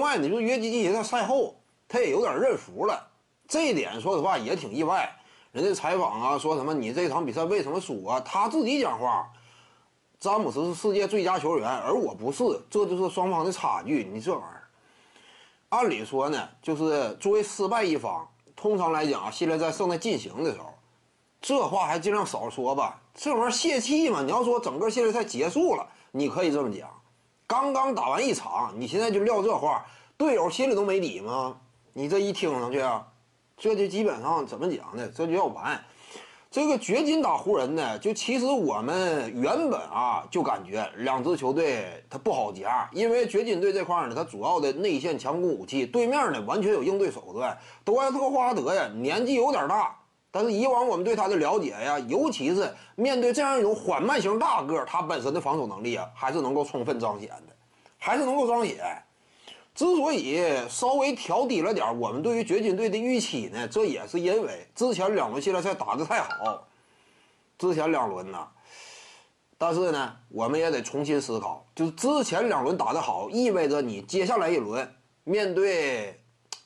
另外，你说约基奇在赛后他也有点认输了，这一点说实话也挺意外。人家采访啊，说什么你这场比赛为什么输啊？他自己讲话，詹姆斯是世界最佳球员，而我不是，这就是双方的差距。你这玩意儿，按理说呢，就是作为失败一方，通常来讲，系列赛正在进行的时候，这话还尽量少说吧。这玩意儿泄气嘛？你要说整个系列赛结束了，你可以这么讲。刚刚打完一场，你现在就撂这话，队友心里都没底吗？你这一听上去啊。这就基本上怎么讲呢？这就要完。这个掘金打湖人呢，就其实我们原本啊就感觉两支球队它不好夹，因为掘金队这块呢，它主要的内线强攻武器，对面呢完全有应对手段。多埃特·霍华德呀，年纪有点大，但是以往我们对他的了解呀，尤其是面对这样一种缓慢型大个，他本身的防守能力啊，还是能够充分彰显的，还是能够彰显。之所以稍微调低了点我们对于掘金队的预期呢，这也是因为之前两轮系列赛打得太好，之前两轮呢，但是呢，我们也得重新思考，就是之前两轮打得好，意味着你接下来一轮面对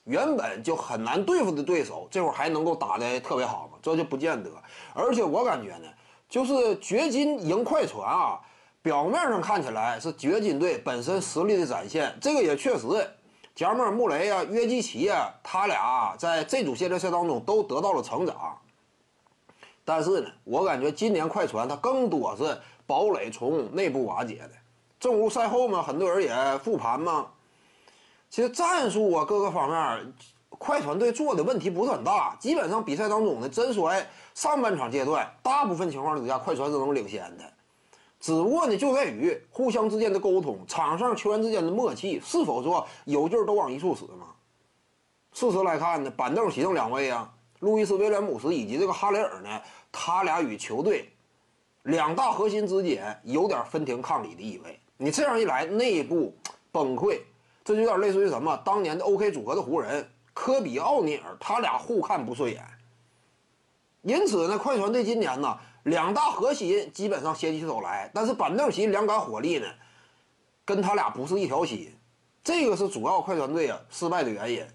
原本就很难对付的对手，这会儿还能够打得特别好吗？这就不见得。而且我感觉呢，就是掘金赢快船啊。表面上看起来是掘金队本身实力的展现，这个也确实，加缪尔·穆雷啊、约基奇啊，他俩在这组系列赛当中都得到了成长。但是呢，我感觉今年快船他更多是堡垒从内部瓦解的。正如赛后嘛，很多人也复盘嘛，其实战术啊各个方面，快船队做的问题不是很大，基本上比赛当中呢，真说哎，上半场阶段大部分情况之下，快船是能领先的。只不过呢，就在于互相之间的沟通，场上球员之间的默契，是否说有劲儿都往一处使嘛？事实来看呢，板凳席上两位啊，路易斯·威廉姆斯以及这个哈雷尔呢，他俩与球队两大核心之间有点分庭抗礼的意味。你这样一来，内部崩溃，这就有点类似于什么？当年的 OK 组合的湖人，科比、奥尼尔，他俩互看不顺眼。因此呢，快船队今年呢。两大核心基本上携起手来，但是板凳席两杆火力呢，跟他俩不是一条心，这个是主要快船队啊失败的原因。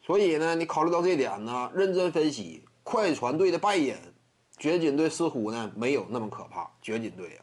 所以呢，你考虑到这点呢，认真分析快船队的败因，掘金队似乎呢没有那么可怕。掘金队呀，